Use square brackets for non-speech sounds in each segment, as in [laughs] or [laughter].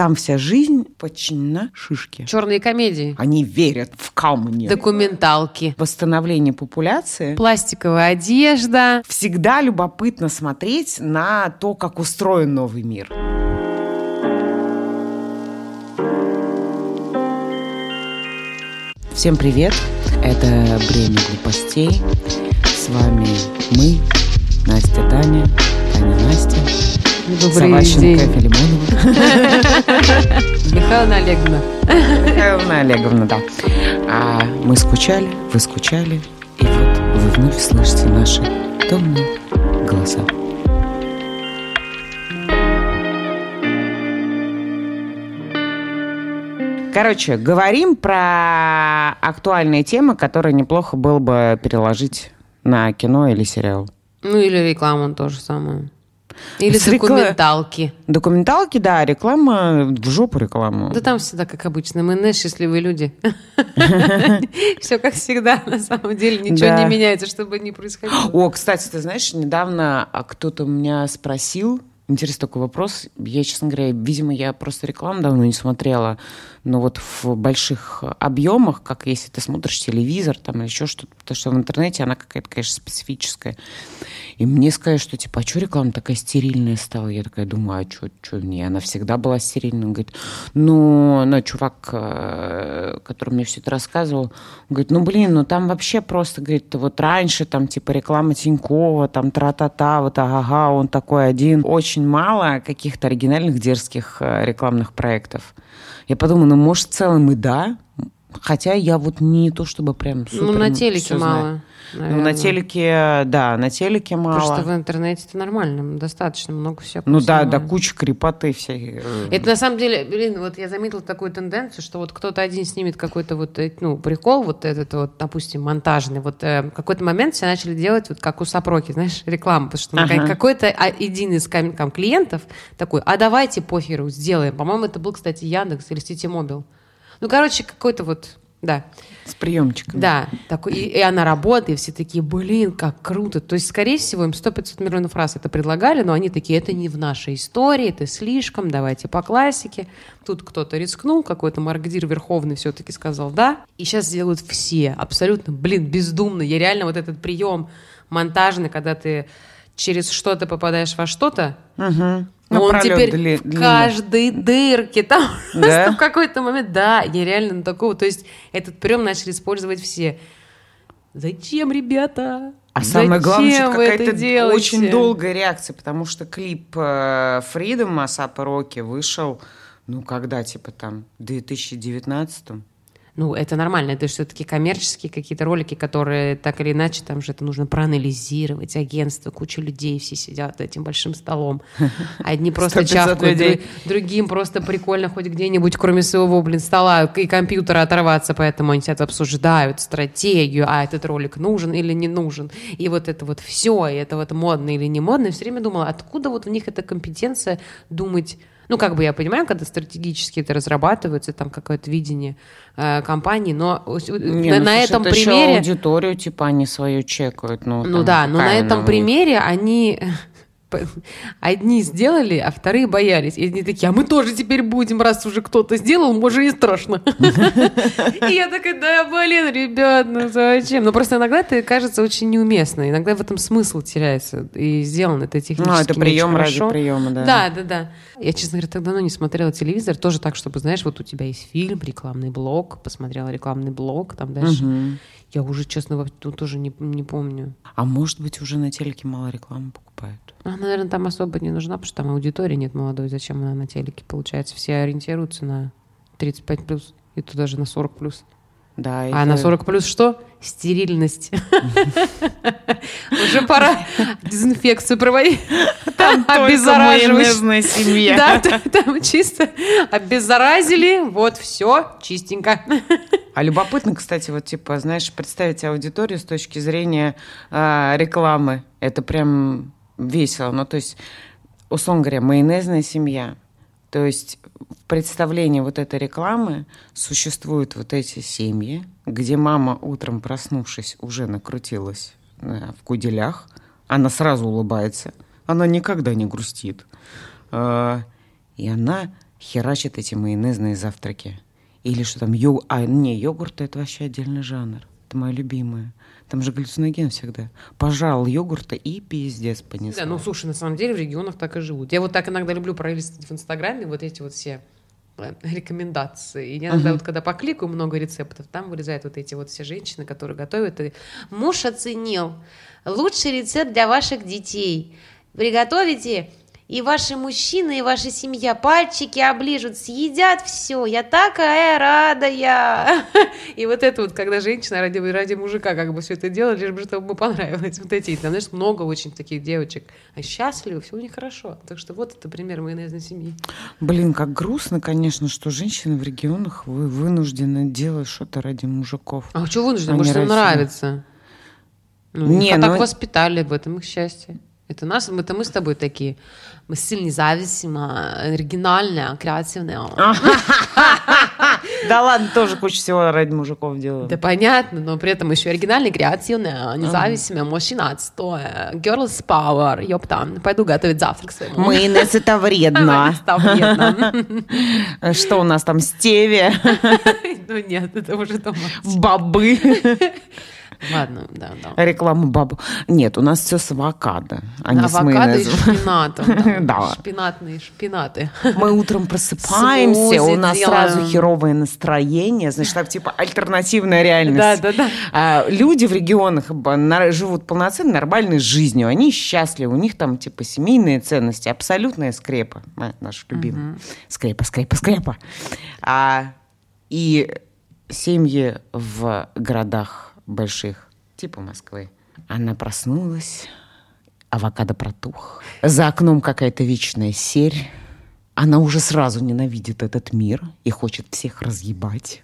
Там вся жизнь подчинена шишке. Черные комедии. Они верят в камни. Документалки. Восстановление популяции. Пластиковая одежда. Всегда любопытно смотреть на то, как устроен новый мир. Всем привет! Это «Бремя глупостей». С вами мы, Настя Таня, Таня Настя, Добрый Саващенко день. Филимонова. Михаила Олеговна. Михайловна Олеговна, да. А мы скучали, вы скучали, и вот вы вновь слышите наши томные голоса. Короче, говорим про актуальные темы, которые неплохо было бы переложить на кино или сериал. Ну или рекламу то же самое. Или С рекла- документалки. Документалки, да, реклама в жопу рекламу. Да там всегда, как обычно, мы не счастливые люди. [laughs] Все как всегда, на самом деле, ничего не меняется, чтобы не происходило. О, кстати, ты знаешь, недавно а, кто-то меня спросил, интересный такой вопрос, я, честно говоря, видимо, я просто рекламу давно не смотрела, но вот в больших объемах, как если ты смотришь телевизор там или еще что-то, потому что в интернете она какая-то, конечно, специфическая. И мне сказали, что типа, а что реклама такая стерильная стала? Я такая думаю, а что, что не, она всегда была стерильной. Он говорит, ну, ну, чувак, э, который мне все это рассказывал, говорит, ну, блин, ну там вообще просто, говорит, вот раньше там типа реклама Тинькова, там тра-та-та, вот ага, он такой один. Очень мало каких-то оригинальных дерзких э, рекламных проектов. Я подумала, ну, может, в целом и да, хотя я вот не то чтобы прям супер Ну, на телеке мало. Ну, на телеке, да, на телеке мало. Потому что в интернете это нормально, достаточно много всего. Ну да, да, куча крепоты всей. э, Это на самом деле, блин, вот я заметила такую тенденцию, что вот кто-то один снимет какой-то вот, э, ну, прикол, вот этот вот, допустим, монтажный, вот э, в какой-то момент все начали делать вот как у Сапроки, знаешь, [laughs] рекламу, потому что Ага. какой-то а, один из кам- там, клиентов такой, а давайте похеру сделаем. По-моему, это был, кстати, Яндекс или Ситимобил. Ну, короче, какой-то вот, да. С приемчиками. Да, такой, и, и она работает, и все такие, блин, как круто. То есть, скорее всего, им 100-500 миллионов раз это предлагали, но они такие, это не в нашей истории, это слишком, давайте по классике. Тут кто-то рискнул, какой-то Маргдир Верховный все-таки сказал «да». И сейчас делают все, абсолютно, блин, бездумно. Я реально вот этот прием монтажный, когда ты через что-то попадаешь во что-то, Угу. Но он теперь дли- в каждой дырке. Там [laughs] Да? просто в какой-то момент, да, я реально на такого. То есть этот прием начали использовать все. Зачем, ребята? А самое главное, Зачем что какая-то очень долгая реакция, потому что клип Фридом Асапа Роки вышел, ну, когда, типа, там, в 2019 Ну, это нормально. Это все-таки коммерческие какие-то ролики, которые так или иначе, там же это нужно проанализировать. Агентство, куча людей, все сидят этим большим столом. [laughs] Одни просто 100-500 чавкают, людей. дру- другим просто прикольно хоть где-нибудь, кроме своего, блин, стола и компьютера оторваться, поэтому они сидят, обсуждают стратегию, а этот ролик нужен или не нужен. И вот это вот все, и это вот модно или не модно. Я все время думала, откуда вот в них эта компетенция думать ну, как бы я понимаю, когда стратегически это разрабатывается, там какое-то видение э, компании, но Не, на, ну, на слушай, этом это примере... аудиторию, типа, они свою чекают. Ну, Ну там, да, но на какая этом примере они одни сделали, а вторые боялись. И они такие, а мы тоже теперь будем, раз уже кто-то сделал, может, и страшно. [laughs] И я такая, да, блин, ребят, ну зачем? Ну просто иногда это кажется очень неуместно, иногда в этом смысл теряется, и сделано это технически Ну, это прием ради приема, да. Да, да, да. Я, честно говоря, так давно не смотрела телевизор, тоже так, чтобы, знаешь, вот у тебя есть фильм, рекламный блок, посмотрела рекламный блок, там дальше. Я уже, честно, тут тоже не, не помню. А может быть, уже на телеке мало рекламы покупают? Она, наверное, там особо не нужна, потому что там аудитории нет молодой. Зачем она на телеке? Получается, все ориентируются на 35 плюс, и то даже на 40 плюс. Да, А это- на 40 плюс что? Стерильность. Уже пора дезинфекцию проводить. Там майонезная семья. Да, там чисто обеззаразили, вот все, чистенько. А любопытно, кстати, вот типа, знаешь, представить аудиторию с точки зрения а, рекламы. Это прям весело. Ну, то есть, условно говоря, майонезная семья. То есть в представлении вот этой рекламы существуют вот эти семьи, где мама утром проснувшись уже накрутилась э, в куделях, она сразу улыбается, она никогда не грустит. Э, И она херачат эти майонезные завтраки. Или что там, йог... а не, йогурт это вообще отдельный жанр. Это моя любимая. Там же галлюциноген всегда. Пожал йогурта и пиздец понесла. Да, ну слушай, на самом деле в регионах так и живут. Я вот так иногда люблю пролистывать в Инстаграме вот эти вот все [laughs] рекомендации. И я иногда Мгм. вот когда покликаю много рецептов, там вылезают вот эти вот все женщины, которые готовят. И муж оценил лучший рецепт для ваших детей. Приготовите, и ваши мужчины, и ваша семья пальчики оближут, съедят все. Я такая рада я. [laughs] И вот это вот, когда женщина ради, ради мужика как бы все это делает, лишь бы чтобы ему понравилось. Вот эти, там, знаешь, много очень таких девочек. А счастливы, все у них хорошо. Так что вот это пример майонезной семьи. Блин, как грустно, конечно, что женщины в регионах вы вынуждены делать что-то ради мужиков. А что вынуждены? Они Может, им нравится? Ну, Не, их так ну- воспитали, в этом их счастье. Это нас, это мы с тобой такие. Мы сильно независимые, оригинальные, креативные. Да ладно, тоже куча всего ради мужиков делаю. Да понятно, но при этом еще оригинальные, креативные, независимые, мужчина отстой, girls power, ёпта, пойду готовить завтрак своему. Майонез это вредно. [laughs] Что у нас там, стевия, [laughs] Ну нет, это уже дома. бобы. [laughs] Ладно, да, да. Реклама бабу. Нет, у нас все с авокадо, а не с Авокадо и майонезом. шпинатом. да. [laughs] Да. Шпинатные шпинаты. Мы утром просыпаемся, у нас сразу херовое настроение, значит, так типа альтернативная Да, реальность. да, да. А, люди в регионах живут полноценной, нормальной жизнью, они счастливы, у них там типа семейные ценности, абсолютная скрепа, наша любимая. Скрепа, скрепа, скрепа. А, и семьи в городах больших, типа Москвы, она проснулась, авокадо протух, за окном какая-то вечная серь, она уже сразу ненавидит этот мир и хочет всех разъебать.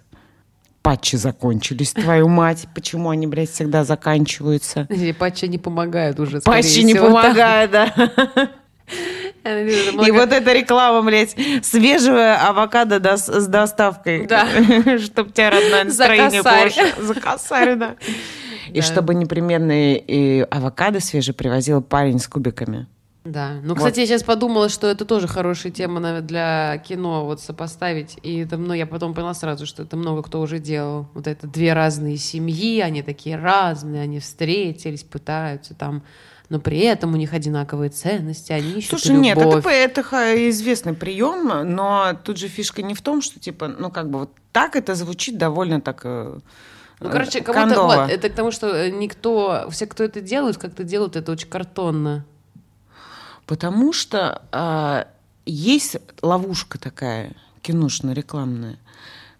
Патчи закончились, твою мать. Почему они, блядь, всегда заканчиваются? И патчи не помогают уже, Патчи не всего, помогают, да. И вот эта реклама, блядь, свежего авокадо дос- с доставкой. Да. [laughs] Чтоб тебя родное настроение хорошее. За косарь, да. [laughs] И чтобы непременно и авокадо свежий привозил парень с кубиками. Да. Ну, Вот. кстати, я сейчас подумала, что это тоже хорошая тема наверное, для кино, вот сопоставить. И это, ну, я потом поняла сразу, что это много кто уже делал. Вот это две разные семьи, они такие разные, они встретились, пытаются там, но при этом у них одинаковые ценности, они ищут Слушай, нет, любовь. это, это ха- известный прием, но тут же фишка не в том, что типа, ну как бы вот так это звучит довольно так. э, Ну, э, короче, кому-то вот, это к тому, что э, никто, все, кто это делают, как-то делают это очень картонно. Потому что а, есть ловушка такая киношно-рекламная.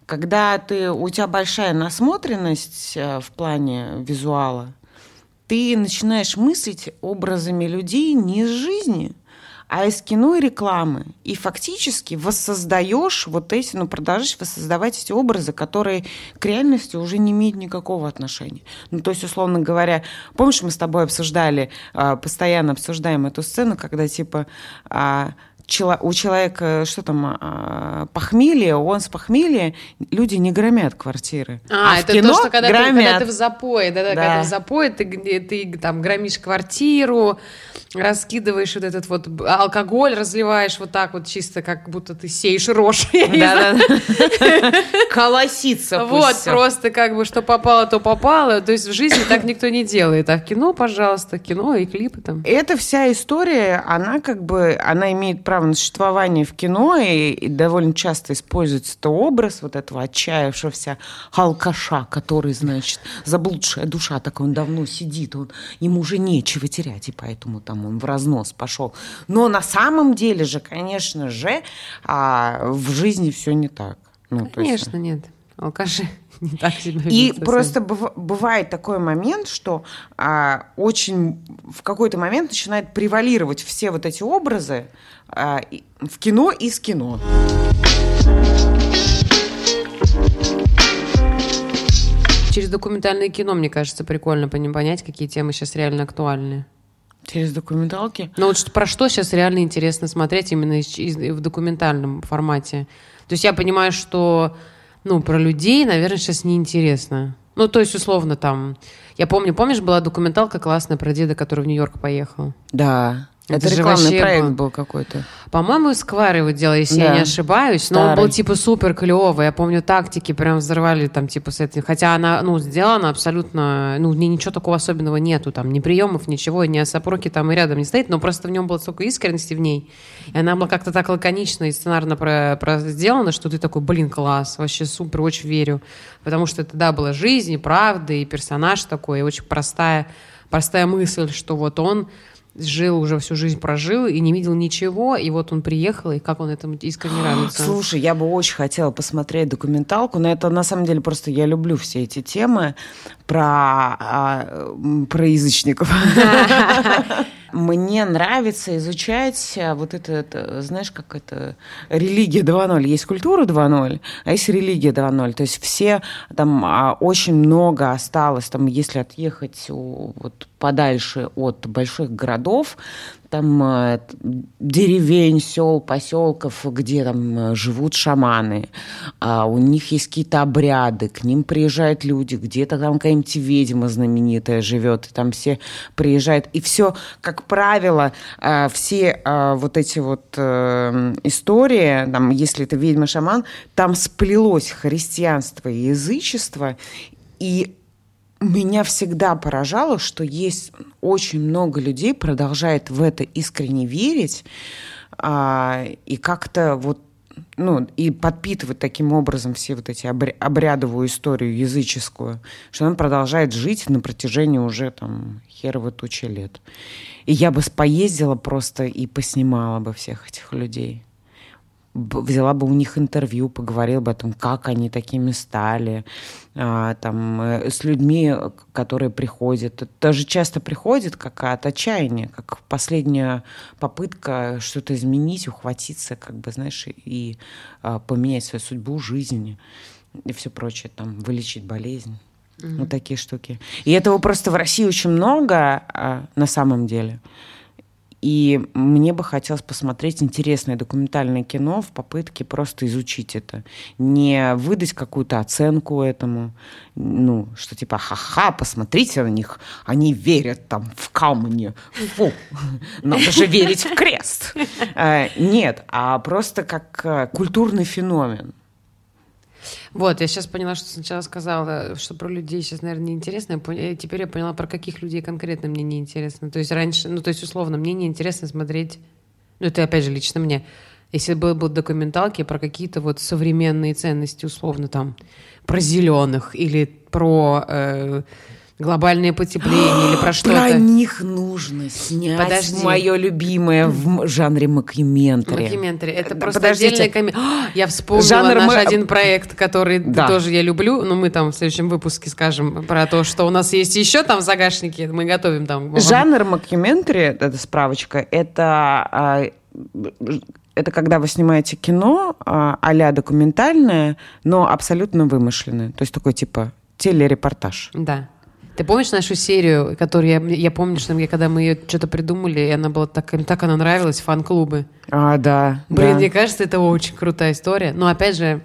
Когда ты, у тебя большая насмотренность а, в плане визуала, ты начинаешь мыслить образами людей не из жизни, а из кино и рекламы. И фактически воссоздаешь вот эти, ну, продолжаешь воссоздавать эти образы, которые к реальности уже не имеют никакого отношения. Ну, то есть, условно говоря, помнишь, мы с тобой обсуждали, а, постоянно обсуждаем эту сцену, когда, типа, а, у человека, что там, а, похмелье, он с похмелья, люди не громят квартиры. А, в это кино то, что когда ты, когда громят. ты в запое, да, да, когда Да. ты в запое, ты, где- ты там громишь квартиру, раскидываешь вот этот вот алкоголь, разливаешь вот так вот чисто, как будто ты сеешь рожь. [laughs] Колосится Вот, просто как бы что попало, то попало. То есть в жизни так никто не делает. А в кино, пожалуйста, кино и клипы там. Эта вся история, она как бы, она имеет право на существование в кино, и, и довольно часто используется это образ вот этого отчаявшегося алкаша, который, значит, заблудшая душа, так он давно сидит, он, ему уже нечего терять, и поэтому там он в разнос пошел. Но на самом деле же, конечно же, а, в жизни все не так. Ну, то есть- Конечно, нет. Алкаши [laughs] не так себя И совсем. просто быв- бывает такой момент, что а, очень в какой-то момент начинает превалировать все вот эти образы в кино и с кино. Через документальное кино, мне кажется, прикольно понять, какие темы сейчас реально актуальны. Через документалки. Ну вот что- про что сейчас реально интересно смотреть именно из- из- в документальном формате. То есть я понимаю, что ну, про людей, наверное, сейчас неинтересно. Ну, то есть, условно, там... Я помню, помнишь, была документалка классная про деда, который в Нью-Йорк поехал? Да. Это, Это же рекламный вообще проект был- какой-то. По-моему, Сквар его делал, если я Да. не ошибаюсь. Но он Старый. был типа супер клевый. Я помню, тактики прям взорвали там типа с этим. Хотя она, ну, сделана абсолютно, ну, ни- ничего такого особенного нету. Там ни приемов, ничего, ни осопроки там и рядом не стоит. Но просто в нем было столько искренности в ней. И она была как-то так лаконично и сценарно про, про- сделана, что ты такой, блин, класс, вообще супер, очень верю. Потому что это, да, была жизнь, и правда, и персонаж такой, и очень простая, простая мысль, что вот он жил уже всю жизнь прожил и не видел ничего, и вот он приехал, и как он этому искренне радуется. [gasps] Слушай, я бы очень хотела посмотреть документалку, но это на самом деле просто я люблю все эти темы про, а, про язычников. [laughs] [laughs] Мне нравится изучать а, вот это, это, знаешь, как это, религия 2.0. Есть культура 2.0, а есть религия 2.0. То есть все, там а, очень много осталось, там, если отъехать у- вот подальше от больших городов, там э, деревень, сел, поселков, где там э, живут шаманы, а у них есть какие-то обряды, к ним приезжают люди, где-то там какая-нибудь ведьма знаменитая живет, и там все приезжают, и все, как правило, э, все вот эти вот истории, там, если это ведьма-шаман, там сплелось христианство и язычество, и меня всегда поражало, что есть очень много людей, продолжает в это искренне верить а, и как-то вот ну, и подпитывать таким образом все вот эти обря- обрядовую историю языческую, что она продолжает жить на протяжении уже там херовы тучи лет. И я бы поездила просто и поснимала бы всех этих людей. Взяла бы у них интервью, поговорила бы о том, как они такими стали, а, там, э, с людьми, э, которые приходят. Это Даже часто приходит как от отчаяния, как последняя попытка что-то изменить, ухватиться, как бы, знаешь, и а, поменять свою судьбу, жизнь и все прочее, там, вылечить болезнь. Вот такие штуки. И этого просто в России очень много а, на самом деле. И мне бы хотелось посмотреть интересное документальное кино в попытке просто изучить это. Не выдать какую-то оценку этому, ну, что типа, ха-ха, посмотрите на них, они верят там в камни. Фу, надо же верить в крест. Э, Нет, а просто как э, культурный феномен. Вот, я сейчас поняла, что сначала сказала, что про людей сейчас, наверное, неинтересно. Я Теперь я поняла, про каких людей конкретно мне неинтересно. То есть раньше, ну, то есть условно, мне неинтересно смотреть, ну, это опять же лично мне, если бы был документалки про какие-то вот современные ценности, условно, там, про зеленых или про э, глобальное потепление или про [gasps] Про что-то. них нужно снять Подожди. мое любимое в жанре мокьюментари. Мокьюментари. Это Да, просто подождите. отдельная комедия. [gasps] Я вспомнила Жанр наш мы- один проект, который Да. тоже я люблю, но мы там в следующем выпуске скажем про то, что у нас есть еще там в загашнике, мы готовим там. Жанр мокьюментари, это справочка, это, а, это когда вы снимаете кино а, а-ля документальное, но абсолютно вымышленное. То есть такой типа телерепортаж. Да. Ты помнишь нашу серию, которую я, я помню, что когда мы ее что-то придумали, и она была так, им так она нравилась, фан-клубы. А, да. Блин, да. мне кажется, это очень крутая история. Но опять же,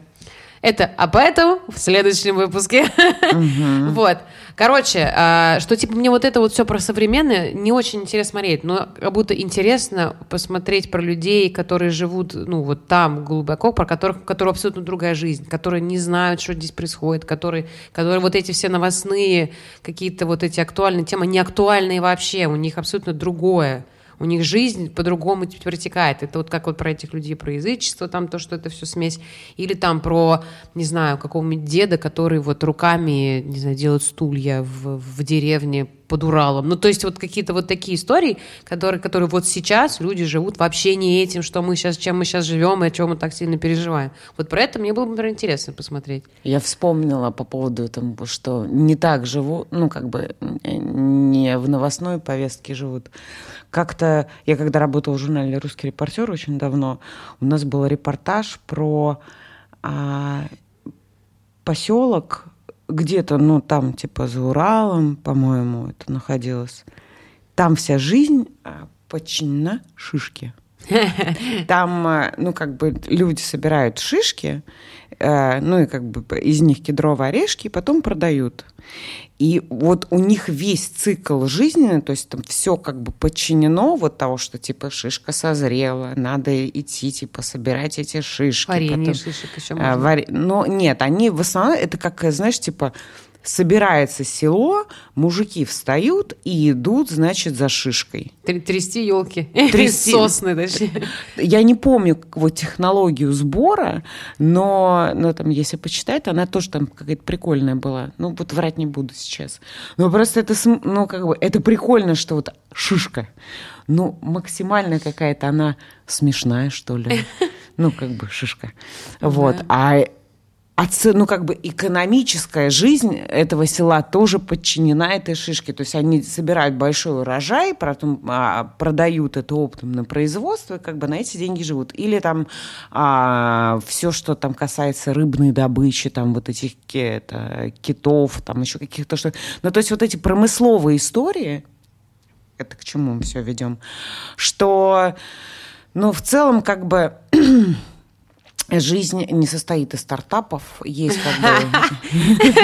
это об этом в следующем выпуске. [laughs] Вот. Короче, а, что типа мне вот это вот все про современное не очень интересно смотреть, но как будто интересно посмотреть про людей, которые живут, ну, вот там глубоко, про которых, у которых абсолютно другая жизнь, которые не знают, что здесь происходит, которые, которые вот эти все новостные какие-то вот эти актуальные темы, не актуальные вообще, у них абсолютно другое. У них жизнь по-другому теперь протекает. Это вот как вот про этих людей, про язычество, там то, что это все смесь. Или там про, не знаю, какого-нибудь деда, который вот руками, не знаю, делает стулья в, в деревне под Уралом. Ну, то есть вот какие-то вот такие истории, которые, которые вот сейчас люди живут вообще не этим, что мы сейчас, чем мы сейчас живем и о чем мы так сильно переживаем. Вот про это мне было бы, например, интересно посмотреть. Я вспомнила по поводу того, что не так живу, ну, как бы не в новостной повестке живут. Как-то я когда работала в журнале «Русский репортер» очень давно, у нас был репортаж про а, поселок где-то, ну, там типа за Уралом, по-моему, это находилось. Там вся жизнь а, подчинена шишке. [laughs] Там, э, ну, как бы люди собирают шишки, ну, и как бы из них кедровые орешки, и потом продают. И вот у них весь цикл жизни, то есть там все как бы подчинено вот того, что типа шишка созрела, надо идти типа собирать эти шишки. Варенье потом, шишек еще можно. Вар... Но нет, они в основном это как, знаешь, типа собирается село, мужики встают и идут, значит, за шишкой. Трясти елки. Трясти. [laughs] Сосны, точнее. Я не помню вот технологию сбора, но, но там, если почитать, она тоже там какая-то прикольная была. Ну, вот врать не буду сейчас. Но просто это, ну, как бы, это прикольно, что вот шишка. Ну, максимально какая-то она смешная, что ли. [laughs] Ну, как бы шишка. Вот. А ну, как бы экономическая жизнь этого села тоже подчинена этой шишке. То есть они собирают большой урожай, потом а, продают это оптом на производство, и как бы на эти деньги живут. Или там а, все, что там касается рыбной добычи, там вот этих это, китов, там еще каких-то что Ну, то есть вот эти промысловые истории, это к чему мы все ведем, что, ну, в целом, как бы [clears throat] жизнь не состоит из стартапов, есть как [laughs] бы...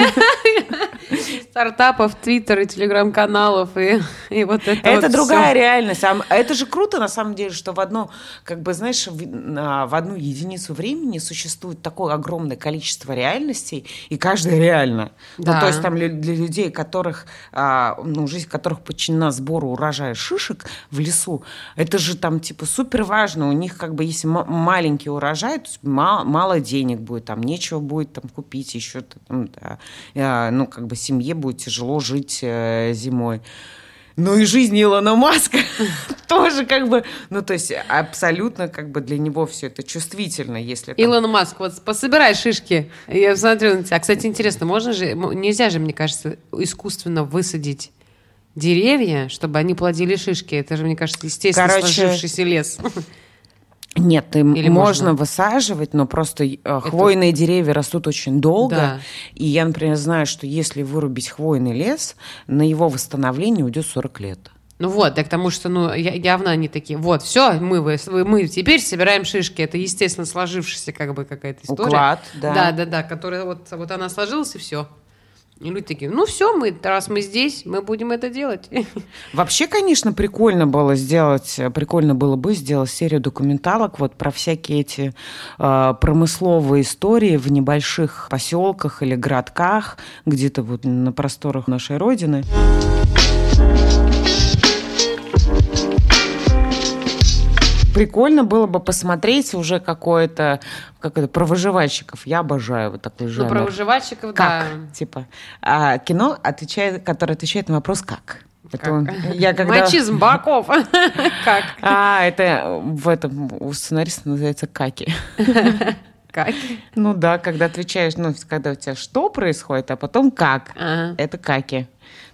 Стартапов, твиттер и телеграм-каналов и, [laughs] и вот это Это вот другая все. реальность. А это же круто, на самом деле, что в одно, как бы, знаешь, в, в одну единицу времени существует такое огромное количество реальностей, и каждая реальна. Да. Ну, то есть там для людей, которых, а, ну, жизнь которых подчинена сбору урожая шишек в лесу, это же там, типа, супер важно. У них, как бы, если маленький урожай, то есть мало, мало денег будет, там нечего будет там купить еще, там, да, а, ну, как бы семье будет тяжело жить э, зимой. Ну и жизнь Илона Маска [laughs] тоже как бы, ну то есть абсолютно как бы для него все это чувствительно, если... Там... Илон Маск, вот пособирай шишки, я смотрю на тебя. Кстати, интересно, можно же, нельзя же, мне кажется, искусственно высадить деревья, чтобы они плодили шишки. Это же, мне кажется, естественно Короче, сложившийся лес. [laughs] Нет, им Или можно, можно высаживать, но просто э, Это... хвойные деревья растут очень долго. Да. И я, например, знаю, что если вырубить хвойный лес, на его восстановление уйдет 40 лет. Ну вот, да к тому, что ну, явно они такие, вот, все, мы, мы теперь собираем шишки. Это, естественно, сложившаяся как бы какая-то история. Уклад, да. Да, да, да, которая вот, вот она сложилась, и все. И люди такие, ну все, мы, раз мы здесь, мы будем это делать. [laughs] Вообще, конечно, прикольно было сделать, прикольно было бы сделать серию документалок вот про всякие эти э, промысловые истории в небольших поселках или городках, где-то вот на просторах нашей Родины. Прикольно было бы посмотреть уже какое-то, как это, про выживальщиков. Я обожаю вот такой жанр. Ну, про выживальщиков, как? да. Типа, а, кино, отвечает, которое отвечает на вопрос «как?». Это он, я [laughs] когда... Мачизм Баков. [laughs] Как? А, это в этом у сценариста называется каки. [laughs] Каки? Ну да, когда отвечаешь, ну, когда у тебя что происходит, а потом как. Ага. Это каки.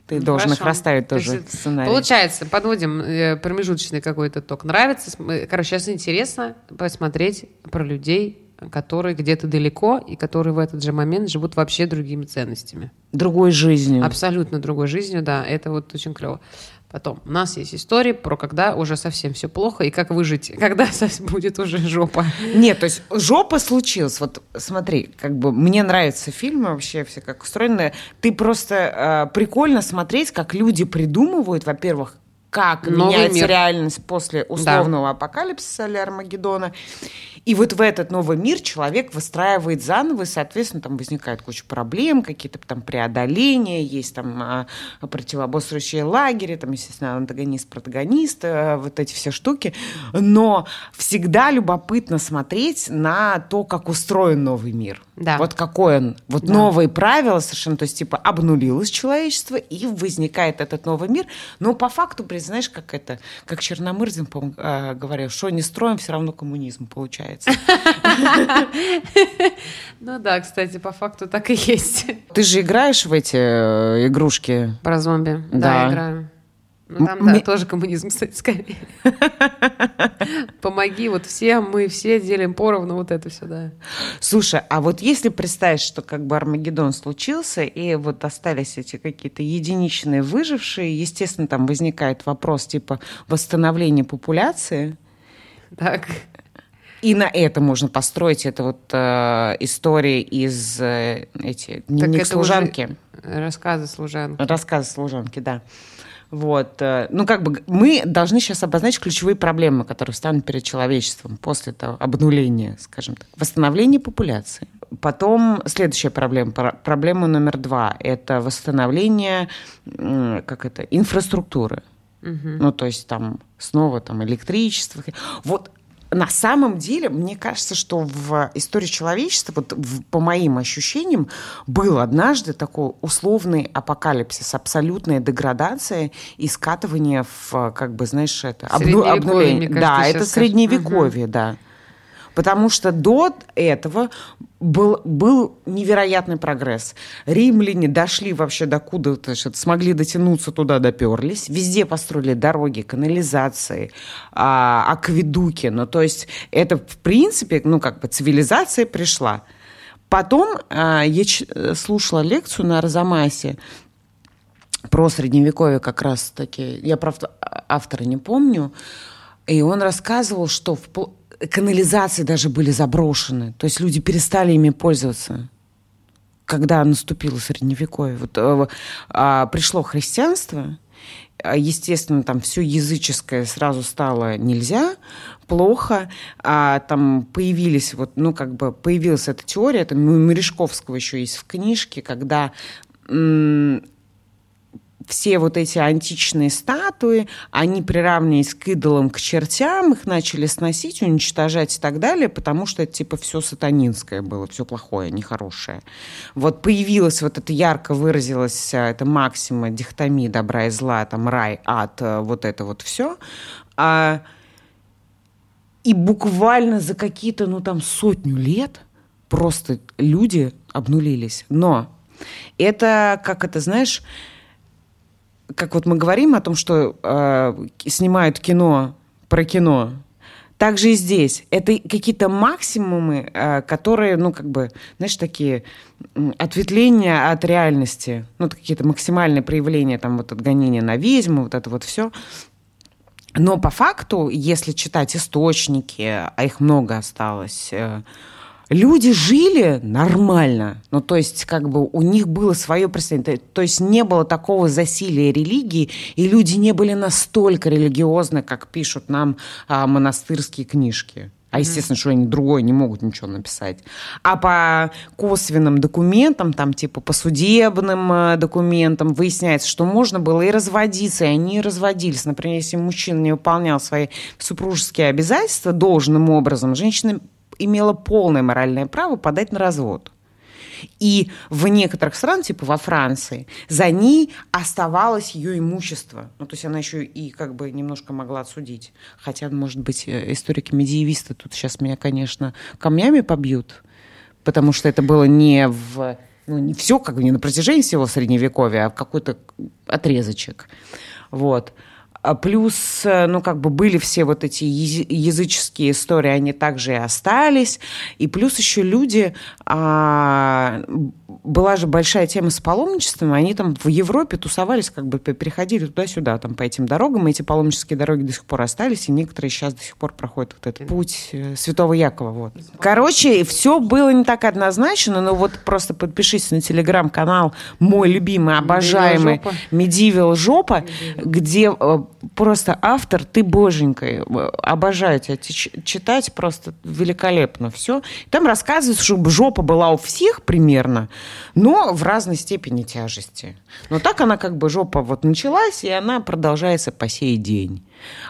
Ты должен Хорошо. их расставить тоже есть, в сценарии. Получается, подводим э, промежуточный какой-то ток. Нравится? Короче, сейчас интересно посмотреть про людей, которые где-то далеко и которые в этот же момент живут вообще другими ценностями. Другой жизнью. Абсолютно другой жизнью, да. Это вот очень клево. Потом у нас есть истории про когда уже совсем все плохо и как выжить, [laughs] когда будет уже жопа. Нет, то есть жопа случилась. Вот смотри, как бы мне нравятся фильмы вообще все как устроены. Ты просто э, прикольно смотреть, как люди придумывают, во-первых, как Новый меняется мир. реальность после условного да. апокалипсиса или Армагеддона. И вот в этот новый мир человек выстраивает заново, и, соответственно, там возникает куча проблем, какие-то там преодоления, есть там а, противоборствующие лагеря, там, естественно, антагонист, протагонист, а, вот эти все штуки. Но всегда любопытно смотреть на то, как устроен новый мир. Да. Вот какой он. Вот да. новые правила совершенно, то есть, типа, обнулилось человечество, и возникает этот новый мир. Но по факту, знаешь, как это, как Черномырдин а, говорил, что не строим, все равно коммунизм получается. [laughs] Ну да, кстати, по факту так и есть. Ты же играешь в эти э, игрушки? Про зомби. Да, играю. Ну, там, да, тоже коммунизм, [laughs] кстати, скорее. Помоги, вот все, мы все делим поровну вот это все, да. Слушай, а вот если представить, что как бы Армагеддон случился, и вот остались эти какие-то единичные выжившие, естественно, там возникает вопрос типа восстановления популяции, Так. И на это можно построить это вот э, истории из э, эти дневник служанки. Рассказы служанки. Рассказы служанки, да. Вот. э, Ну, как бы мы должны сейчас обозначить ключевые проблемы, которые встанут перед человечеством после того обнуления, скажем так, восстановления популяции. Потом следующая проблема, пр- проблема номер два, это восстановление, как это, инфраструктуры. Ну, то есть там снова там электричество. Вот на самом деле, мне кажется, что в истории человечества, вот в- по моим ощущениям, был однажды такой условный апокалипсис, абсолютная деградация и скатывание в, как бы, знаешь, это... обну- обнуление. кажется, да, это средневековье, да. Потому что до этого был, был невероятный прогресс. Римляне дошли вообще до куда смогли дотянуться туда, доперлись. Везде построили дороги, канализации, а, акведуки. Ну, то есть это, в принципе, ну, как бы цивилизация пришла. Потом а, я слушала лекцию на Арзамасе про средневековье как раз-таки. Я, правда, а- автора не помню. И он рассказывал, что в канализации даже были заброшены. То есть люди перестали ими пользоваться когда наступило средневековье. Вот, э, а, пришло христианство, а, естественно, там все языческое сразу стало нельзя, плохо, а там появились вот, ну, как бы появилась эта теория, это М- Мережковского еще есть в книжке, когда все вот эти античные статуи, они приравнивались к идолам, к чертям, их начали сносить, уничтожать и так далее, потому что это типа все сатанинское было, все плохое, нехорошее. Вот появилась вот это ярко выразилась эта максима дихотомии добра и зла, там рай, ад, а, вот это вот все. А, и буквально за какие-то, ну там, сотню лет просто люди обнулились. Но это, как это, знаешь, как вот мы говорим о том, что э, снимают кино про кино, так же и здесь. Это какие-то максимумы, э, которые, ну, как бы, знаешь, такие ответвления от реальности. Ну, какие-то максимальные проявления, там, вот отгонения на ведьму, вот это вот все. Но по факту, если читать источники, а их много осталось, э, люди жили нормально. Ну, то есть, как бы у них было свое представление. То есть не было такого засилия религии, и люди не были настолько религиозны, как пишут нам а, монастырские книжки. А естественно, что они другое не могут ничего написать. А по косвенным документам, там типа по судебным э, документам выясняется, что можно было и разводиться, и они разводились. Например, если мужчина не выполнял свои супружеские обязательства должным образом, женщина имела полное моральное право подать на развод. И в некоторых странах, типа во Франции, за ней оставалось ее имущество. Ну, то есть она еще и как бы немножко могла отсудить. Хотя, может быть, э, историки-медиевисты тут сейчас меня, конечно, камнями побьют, потому что это было не в... Ну, не все, как бы не на протяжении всего Средневековья, а какой-то отрезочек. Вот. А Плюс, э, ну, как бы были все вот эти языческие истории, они также и остались. И плюс еще люди, а, была же большая тема с паломничеством, они там в Европе тусовались, как бы переходили туда-сюда, там по этим дорогам, и эти паломнические дороги до сих пор остались, и некоторые сейчас до сих пор проходят вот этот путь э, Святого Якова. Вот. Короче, все было не так однозначно, но вот просто подпишись на телеграм-канал мой любимый, обожаемый. Медивил жопа, где э, просто автор, ты боженька, э, обожаю тебя читать, просто великолепно все. Там рассказывается, чтобы жопа была у всех примерно, но в разной степени тяжести. Но так она как бы жопа вот началась, и она продолжается по сей день.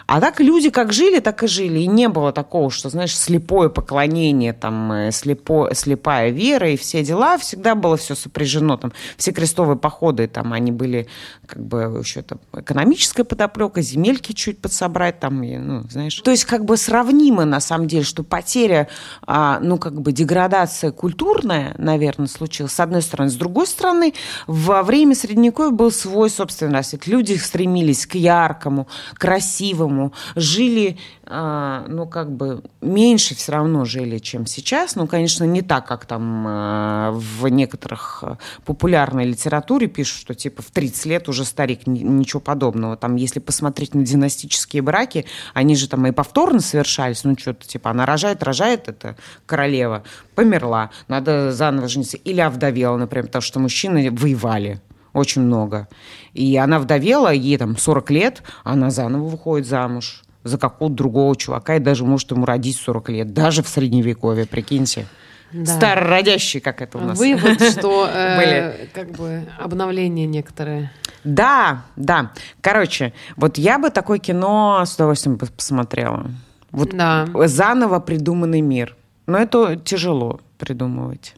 А так люди как жили, так и жили. И не было такого, что, знаешь, слепое поклонение, там, э, слепо, слепая вера и все дела. Всегда было все сопряжено. Там, все крестовые походы, там, они были, как бы, еще там, экономическая подоплека, земельки чуть подсобрать, там, и, ну, знаешь. То есть, как бы, сравнимо, на самом деле, что потеря, а, ну, как бы, деградация культурная, наверное, случилась, с одной стороны. С другой стороны, во время Средневековья был свой собственный рассвет. Люди стремились к яркому, красивому, жили, э, ну, как бы, меньше все равно жили, чем сейчас. Ну, конечно, не так, как там э, в некоторых э, популярной литературе пишут, что, типа, в 30 лет уже старик, ничего подобного. Там, если посмотреть на династические браки, они же там и повторно совершались, ну, что-то, типа, она рожает, рожает, это королева, померла, надо заново жениться. Или овдовела, например, потому что мужчины воевали очень много. И она вдовела, ей там 40 лет, она заново выходит замуж за какого-то другого чувака и даже может ему родить 40 лет, даже в средневековье, прикиньте. Да. Старородящие, как это у нас. Вывод, [laughs] что э, как бы обновление некоторые. Да, да. Короче, вот я бы такое кино с удовольствием посмотрела. Вот да. заново придуманный мир. Но это тяжело придумывать.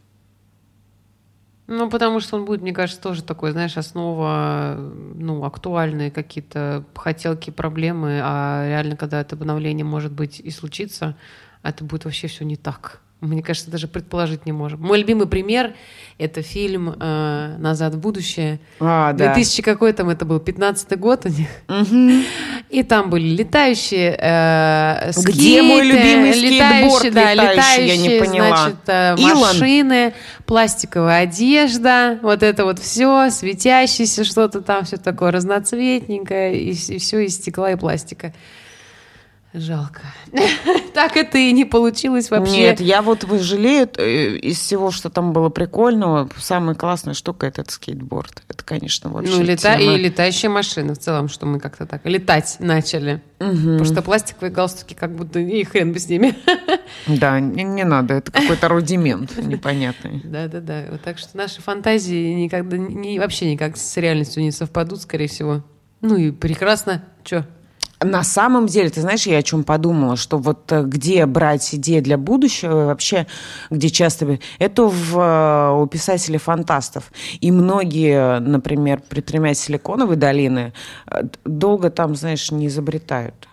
Ну, потому что он будет, мне кажется, тоже такой, знаешь, основа, ну, актуальные какие-то хотелки, проблемы, а реально, когда это обновление может быть и случится, это будет вообще все не так мне кажется, даже предположить не можем. Мой любимый пример — это фильм э, «Назад в будущее». А, да. 2000 какой там это был, 15-й год у них. Угу. [laughs] И там были летающие э, скейты. Где мой любимый летающие, да, летающие, я не поняла. Значит, э, машины, пластиковая одежда, вот это вот все, светящееся что-то там, все такое разноцветненькое, и, и все из стекла и пластика. Жалко. [laughs] так это и не получилось вообще. Нет, я вот жалею э, из всего, что там было прикольного, самая классная штука этот скейтборд. Это, конечно, вообще Ну, лета... тема. и летающие машины в целом, что мы как-то так летать начали. Угу. Потому что пластиковые галстуки как будто и хрен бы с ними. [laughs] да, не, не надо, это какой-то рудимент непонятный. [laughs] Да-да-да. Вот так что наши фантазии никогда, не, вообще никак с реальностью не совпадут, скорее всего. Ну и прекрасно. Чё? На самом деле, ты знаешь, я о чем подумала, что вот э, где брать идеи для будущего, вообще, где часто... Это в, э, у писателей-фантастов. И многие, например, предприниматели Силиконовой долины э, долго там, знаешь, не изобретают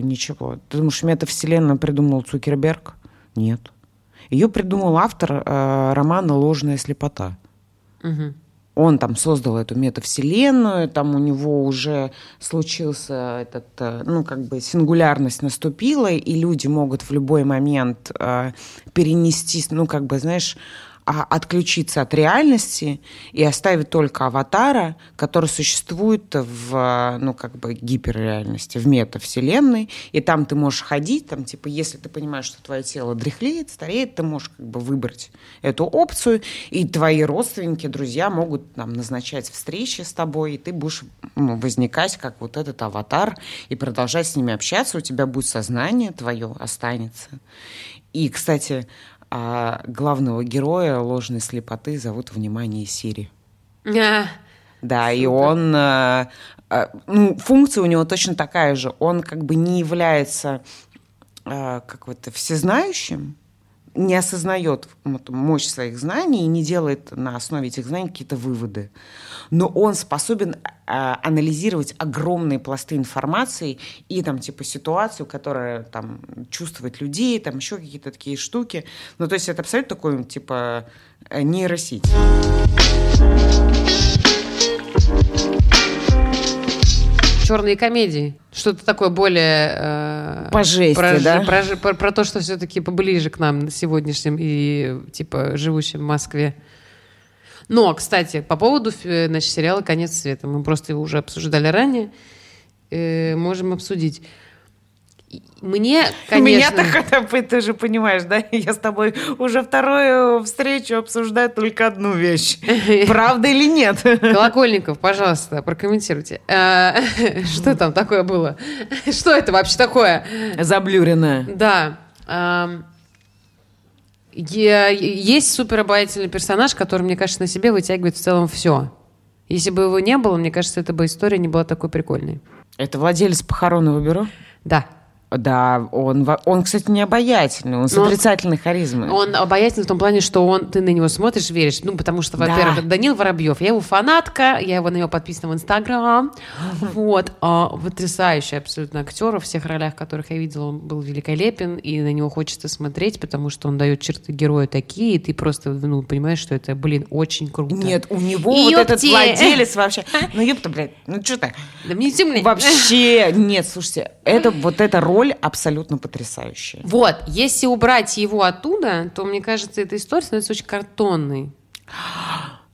ничего. Ты думаешь, метавселенную придумал Цукерберг? Нет. Ее придумал автор э, романа «Ложная слепота». Угу он там создал эту метавселенную, там у него уже случился этот, э, ну, как бы сингулярность наступила, и люди могут в любой момент э, перенестись, ну, как бы, знаешь, а отключиться от реальности и оставить только аватара, который существует в, ну, как бы гиперреальности, в метавселенной, и там ты можешь ходить, там, типа, если ты понимаешь, что твое тело дряхлеет, стареет, ты можешь как бы выбрать эту опцию, и твои родственники, друзья могут там назначать встречи с тобой, и ты будешь ну, возникать как вот этот аватар и продолжать с ними общаться, у тебя будет сознание твое останется. И, кстати, а главного героя ложной слепоты зовут внимание Сири. А, да, супер. и он, а, а, ну, функция у него точно такая же. Он как бы не является а, как вот всезнающим, не осознает мощь своих знаний и не делает на основе этих знаний какие-то выводы. Но он способен а, анализировать огромные пласты информации и там типа ситуацию, которая там чувствует людей, там еще какие-то такие штуки. Ну, то есть это абсолютно такой типа нейросеть. Черные комедии. Что-то такое более... Э, по жести, про, да? Про, про, про то, что все-таки поближе к нам сегодняшним и, типа, живущим в Москве. Но, кстати, по поводу э, значит, сериала «Конец света». Мы просто его уже обсуждали ранее. Э, можем обсудить. Мне, конечно... Меня так, ты же понимаешь, да? Я с тобой уже вторую встречу обсуждаю только одну вещь. [laughs] Правда или нет? Колокольников, пожалуйста, прокомментируйте. А, [laughs] что там такое было? [laughs] Что это вообще такое? Заблюренное. Да. Есть суперобаятельный персонаж, который, мне кажется, на себе вытягивает в целом все. Если бы его не было, мне кажется, эта бы история не была такой прикольной. Это владелец похоронного бюро? Да. Да, он, он, кстати, не обаятельный, он с Но- отрицательной харизмой. Он обаятельный в том плане, что он, ты на него смотришь, веришь. Ну, потому что, Да. во-первых, Данил Воробьев, я его фанатка, я его на него подписана в Инстаграм. [laughs] Вот. А, потрясающий абсолютно актер. Во всех ролях, которых я видела, он был великолепен, и на него хочется смотреть, потому что он дает черты героя такие, и ты просто, ну, понимаешь, что это, блин, очень круто. Нет, у него И вот этот ёпте. владелец вообще... [laughs] Ну, ёпта, блядь, ну что ты? Да мне земля. Вообще, нет, слушайте, это, вот эта роль абсолютно потрясающая. Вот, если убрать его оттуда, то, мне кажется, эта история становится очень картонной.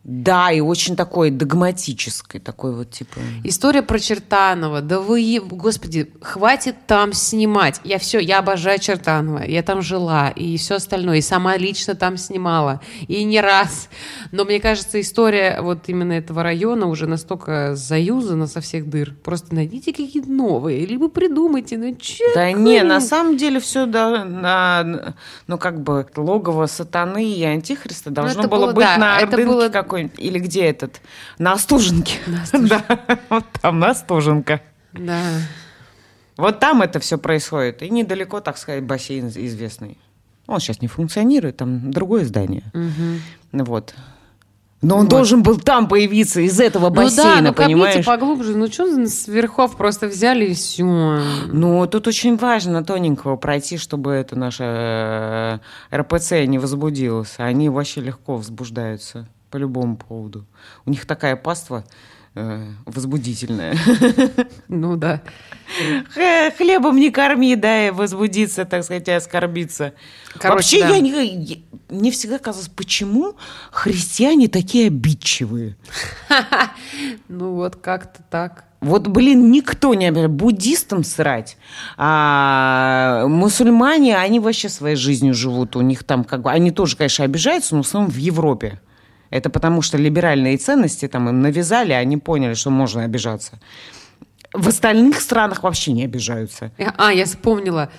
Да, и очень такой догматической, такой вот типа... История про Чертанова. Да вы, господи, хватит там снимать. Я все, я обожаю Чертанова. Я там жила и все остальное. И сама лично там снимала. И не раз. Но мне кажется, история вот именно этого района уже настолько заюзана со всех дыр. Просто найдите какие-то новые. Либо придумайте. Ну, че? Да не, на самом деле все, да, на, ну как бы логово сатаны и антихриста должно Ну, это было, было, быть да, на Ордынке было- какой-нибудь, или где этот, на Остуженке. [laughs] Да, вот там на Остуженка. Да. Вот там это все происходит. И недалеко, так сказать, бассейн известный. Он сейчас не функционирует, там другое здание. Мгм. Вот. Но он Вот. должен был там появиться, из этого Ну да, бассейна, ну копните понимаешь? поглубже. Ну что с верхов просто взяли и все. Ну, тут очень важно тоненького пройти, чтобы это наше э, РПЦ не возбудилось. Они вообще легко возбуждаются по любому поводу. У них такая паства э, возбудительная. Ну да. Хлебом не корми, дай возбудиться, так сказать, и оскорбиться. Короче, Вообще, да. я не, мне всегда казалось, почему христиане такие обидчивые? [laughs] Ну вот как-то так. Вот, блин, никто не обижает. Буддистам срать. А мусульмане, они вообще своей жизнью живут. У них там как бы... Они тоже, конечно, обижаются, но в основном в Европе. Это потому, что либеральные ценности там им навязали, они поняли, что можно обижаться. В остальных странах вообще не обижаются. А, я вспомнила.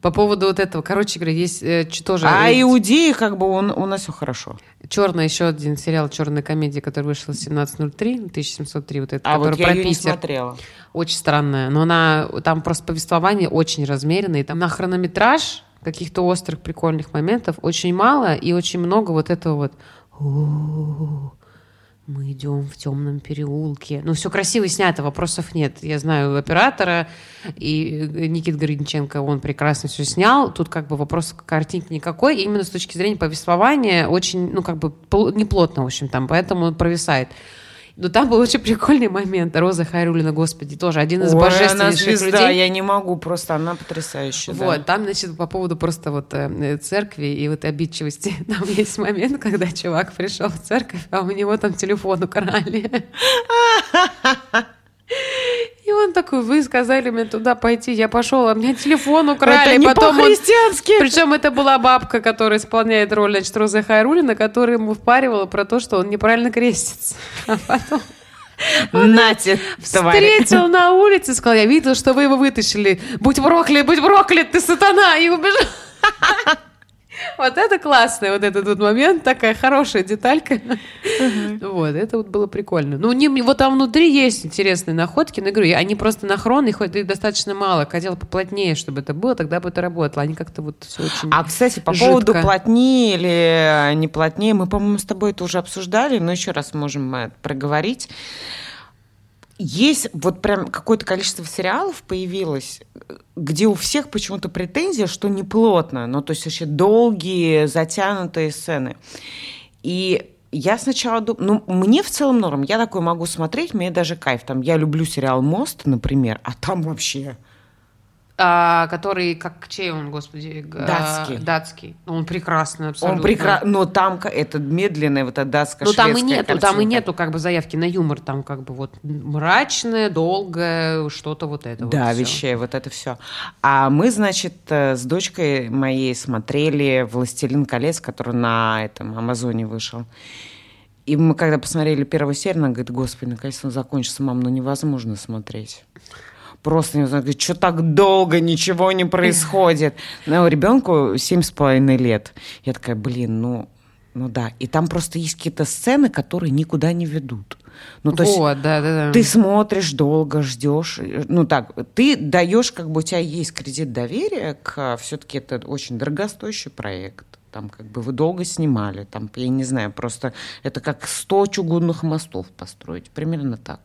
По поводу вот этого. Короче говоря, есть э, тоже А иудеи, как бы, он, у нас все хорошо. черный еще один сериал «Черная комедия», который вышел 1703, 1703, вот это, А который вот я про ее не смотрела. Очень странная. Но она, там просто повествование очень размеренное. И там на хронометраж каких-то острых прикольных моментов очень мало и очень много вот этого вот «О, мы идем в темном переулке. Ну, все красиво снято, вопросов нет. Я знаю оператора и э, Никит Гринченко, он прекрасно все снял. Тут как бы вопрос к картинке никакой. И именно с точки зрения повествования очень, ну, как бы пл- неплотно, в общем, там, поэтому он провисает. Но там был очень прикольный момент. Роза Хайрулина, господи, тоже один из Ой, она божественнейших звезда, людей. я не могу, просто она потрясающая. да. Вот, там, значит, по поводу просто вот э, церкви и вот обидчивости, [laughs] там есть момент, когда чувак пришел в церковь, а у него там телефон украли. [laughs] И он такой, вы сказали мне туда пойти, я пошел, а меня телефон украли. Это не Потом он- по-христиански. Причем это была бабка, которая исполняет роль, значит, Роза Хайрулина, которая ему впаривала про то, что он неправильно крестится. А потом Нате, тварь. встретил на улице, сказал, я видел, что вы его вытащили. Будь проклят, будь проклят, ты сатана! И убежал. Вот это классный вот этот вот момент, такая хорошая деталька. Вот, это вот было прикольно. Ну, не, вот там внутри есть интересные находки, но говорю, они просто нахронные, хоть их достаточно мало. Хотела поплотнее, чтобы это было, тогда бы это работало. Они как-то вот все очень... А, кстати, по жидко. поводу плотнее или не плотнее, мы, по-моему, с тобой это уже обсуждали, но еще раз можем э, проговорить. Есть вот прям какое-то количество сериалов появилось, где у всех почему-то претензия, что не плотно, ну, то есть вообще долгие, затянутые сцены. И я сначала думаю, ну, мне в целом норм, я такой могу смотреть, мне даже кайф. Там, я люблю сериал «Мост», например, а там вообще... А, который, как чей он, господи? Датский. а, Датский. Ну, Он прекрасный абсолютно. Он прекрасный, но там это медленная вот эта датская Ну там и нету, там и картинка. нету как бы заявки на юмор, там как бы вот мрачное, долгое, что-то вот это. Да, вот вещей, вот это все. А мы, значит, э, с дочкой моей смотрели «Властелин колец», который на этом Амазоне вышел. И мы когда посмотрели первую серию, она говорит, господи, наконец он закончится, мам, ну невозможно смотреть. Просто невозможно. Говорит, что так долго, ничего не происходит. Но ребенку семь с половиной лет. Я такая, блин, ну, ну да. И там просто есть какие-то сцены, которые никуда не ведут. Ну, то вот, есть да, да, да. ты смотришь долго, ждешь. Ну так, ты даешь, как бы у тебя есть кредит доверия к все-таки это очень дорогостоящий проект. Там как бы вы долго снимали, там, я не знаю, просто это как 100 чугунных мостов построить, примерно так.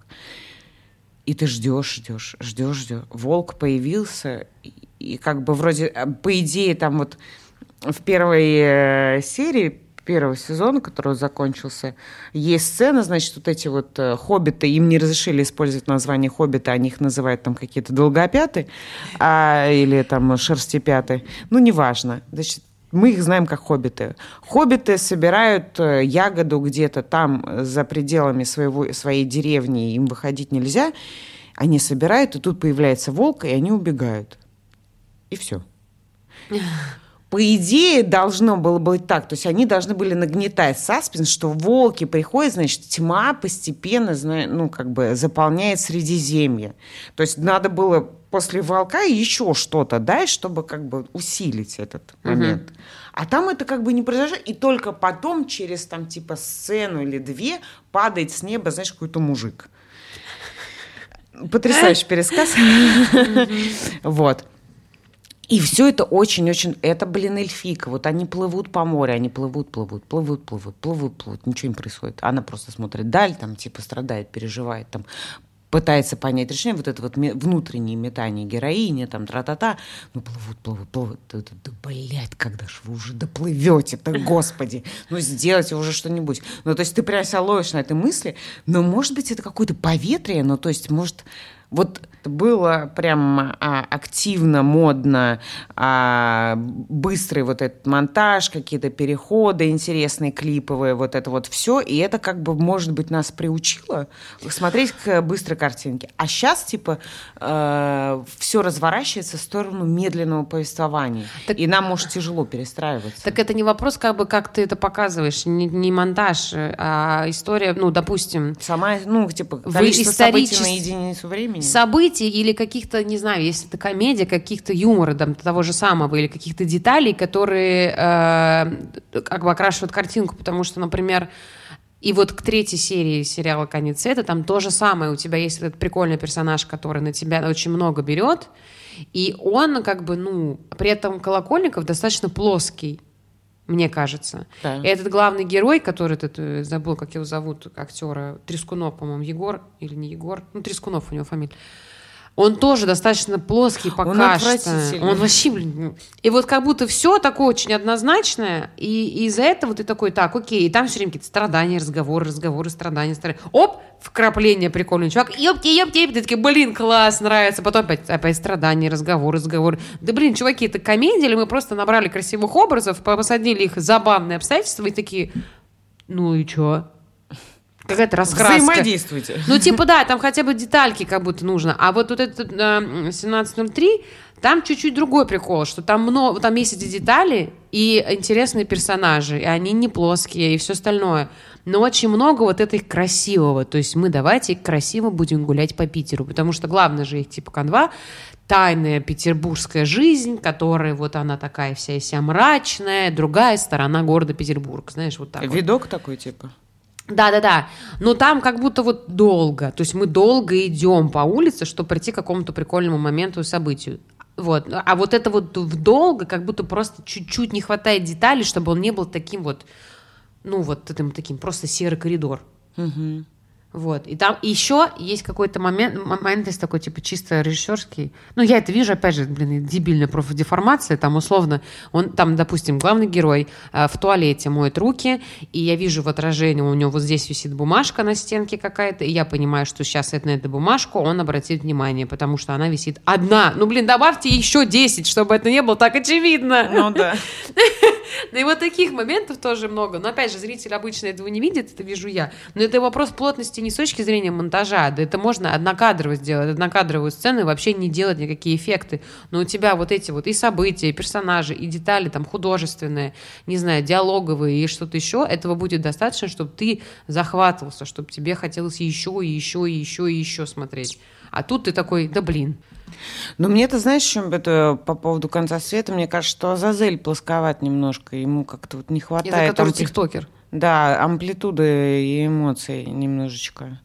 И ты ждешь, ждешь, ждешь, ждешь. Волк появился, и, как бы вроде, э, по идее, там вот в первой э, серии первого сезона, который закончился, есть сцена, значит, вот эти вот э, хоббиты, им не разрешили использовать название хоббита, они их называют там какие-то долгопяты а, или там шерстепяты, ну, неважно. Значит, мы их знаем как хоббиты. Хоббиты собирают э, ягоду где-то там э, за пределами своего, своей деревни, им выходить нельзя. Они собирают, и тут появляется волк, и они убегают. И все. [laughs] По идее, должно было быть так. То есть они должны были нагнетать саспенс, что волки приходят, значит, тьма постепенно, ну, как бы заполняет Средиземье. То есть надо было после волка еще что-то дать, чтобы как бы усилить этот момент. Угу. А там это как бы не произошло, и только потом через там типа сцену или две падает с неба, знаешь, какой-то мужик. Потрясающий пересказ. Вот. И все это очень-очень... Это, блин, эльфика. Вот они плывут по морю, они плывут, плывут, плывут, плывут, плывут, плывут. Ничего не происходит. Она просто смотрит даль, там, типа, страдает, переживает, там, пытается понять решение, вот это вот внутреннее метание героини, там, тра-та-та, ну, плывут, плывут, плывут, да, да, да блядь, когда же вы уже доплывете-то, господи, ну, сделайте уже что-нибудь. Ну, то есть ты прям себя ловишь на этой мысли, но, может быть, это какое-то поветрие, ну, то есть, может, вот было прям а, активно, модно, а, быстрый вот этот монтаж, какие-то переходы интересные, клиповые, вот это вот все. И это как бы, может быть, нас приучило смотреть к быстрой картинке. А сейчас, типа, э, все разворачивается в сторону медленного повествования. Так, и нам, может, тяжело перестраиваться. Так это не вопрос, как бы, как ты это показываешь, не, не монтаж, а история, ну, допустим... Сама, ну, типа, количество событий на единицу времени событий или каких-то, не знаю, если это комедия, каких-то юмора, там, того же самого, или каких-то деталей, которые э, как бы окрашивают картинку, потому что, например, и вот к третьей серии сериала «Конец света» там то же самое. У тебя есть этот прикольный персонаж, который на тебя очень много берет, и он как бы, ну, при этом Колокольников достаточно плоский мне кажется. Да. И этот главный герой, который, этот, э, забыл, как его зовут, актера, Трескунов, по-моему, Егор или не Егор, ну, Трескунов у него фамилия. Он тоже достаточно плоский пока он что. Он вообще, блин. И вот как будто все такое очень однозначное, и, из-за этого ты такой, так, окей, и там все время какие-то страдания, разговоры, разговоры, страдания, страдания. Оп, вкрапление прикольный чувак, ёпки, ёпки, ты такие, блин, класс, нравится. Потом опять, опять страдания, разговоры, разговоры. Да блин, чуваки, это комедия, или мы просто набрали красивых образов, посадили их в забавные обстоятельства и такие, ну и чё? Какая-то раскраска. Взаимодействуйте. Ну, типа, да, там хотя бы детальки как будто нужно. А вот, вот этот э, 1703, там чуть-чуть другой прикол, что там много, там есть эти детали и интересные персонажи, и они не плоские, и все остальное. Но очень много вот этой красивого. То есть мы давайте красиво будем гулять по Питеру, потому что главное же их типа канва, тайная петербургская жизнь, которая вот она такая вся вся мрачная, другая сторона города Петербург, знаешь, вот так. Видок вот. такой типа. Да, да, да. Но там как будто вот долго. То есть мы долго идем по улице, чтобы прийти к какому-то прикольному моменту и событию. Вот. А вот это вот в долго, как будто просто чуть-чуть не хватает деталей, чтобы он не был таким вот, ну вот этим таким просто серый коридор. Угу. Вот. И там еще есть какой-то момент, момент есть такой, типа, чисто режиссерский. Ну, я это вижу, опять же, блин, дебильная профдеформация. Там, условно, он, там, допустим, главный герой э, в туалете моет руки, и я вижу в отражении, у него вот здесь висит бумажка на стенке какая-то, и я понимаю, что сейчас это, на эту бумажку он обратит внимание, потому что она висит одна. Ну, блин, добавьте еще 10, чтобы это не было так очевидно. Ну, да. [laughs] Ну, и вот таких моментов тоже много. Но, опять же, зритель обычно этого не видит, это вижу я. Но это вопрос плотности не с точки зрения монтажа, да это можно однокадрово сделать, однокадровую сцену и вообще не делать никакие эффекты. Но у тебя вот эти вот и события, и персонажи, и детали там художественные, не знаю, диалоговые и что-то еще, этого будет достаточно, чтобы ты захватывался, чтобы тебе хотелось еще, и еще, и еще, и еще смотреть. А тут ты такой, да блин. Ну, мне это, знаешь, чем это по поводу конца света, мне кажется, что Азазель плосковат немножко, ему как-то вот не хватает. Это который тиктокер. Да, амплитуды и эмоций немножечко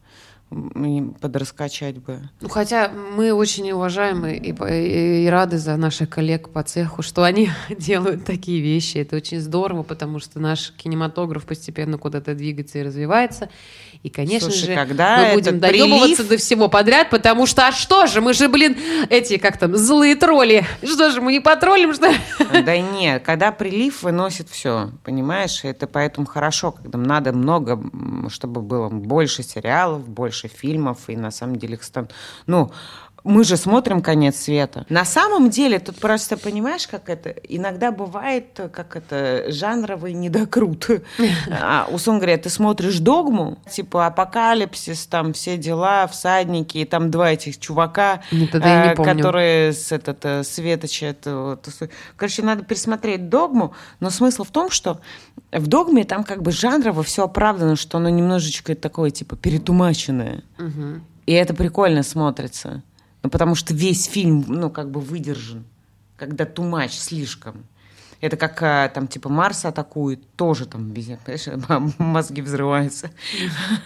подраскачать бы. Ну, хотя мы очень уважаем и, и, и рады за наших коллег по цеху, что они [laughs] делают такие вещи. Это очень здорово, потому что наш кинематограф постепенно куда-то двигается и развивается. И, конечно Слушай, же, когда мы будем доебываться прилив... до всего подряд, потому что, а что же, мы же, блин, эти, как там, злые тролли. Что же, мы не потроллим, что ли? [laughs] Да нет, когда прилив выносит все, понимаешь? Это поэтому хорошо, когда надо много, чтобы было больше сериалов, больше фильмов, и на самом деле их стан... Ну, мы же смотрим конец света. На самом деле, тут просто понимаешь, как это иногда бывает, как это жанровый недокрут. [laughs] А, условно говоря, ты смотришь догму, типа апокалипсис, там все дела, всадники, и там два этих чувака, э, которые с этот э, светоча. Это, короче, надо пересмотреть догму, но смысл в том, что в догме там как бы жанрово все оправдано, что оно немножечко такое типа перетумаченное. Угу. И это прикольно смотрится. Ну, потому что весь фильм, ну, как бы выдержан, когда тумач слишком. Это как а, там типа Марс атакует, тоже там понимаешь, [laughs] мозги взрываются.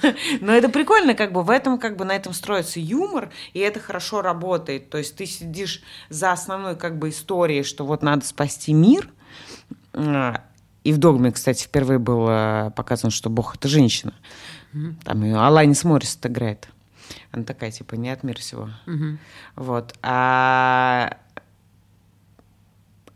[laughs] Но это прикольно, как бы в этом как бы на этом строится юмор, и это хорошо работает. То есть ты сидишь за основной как бы историей, что вот надо спасти мир. А, и в «Догме», кстати, впервые было показано, что Бог — это женщина. Там ее Аланис Моррис играет. Она такая, типа, не от мира всего. Угу. Вот. А...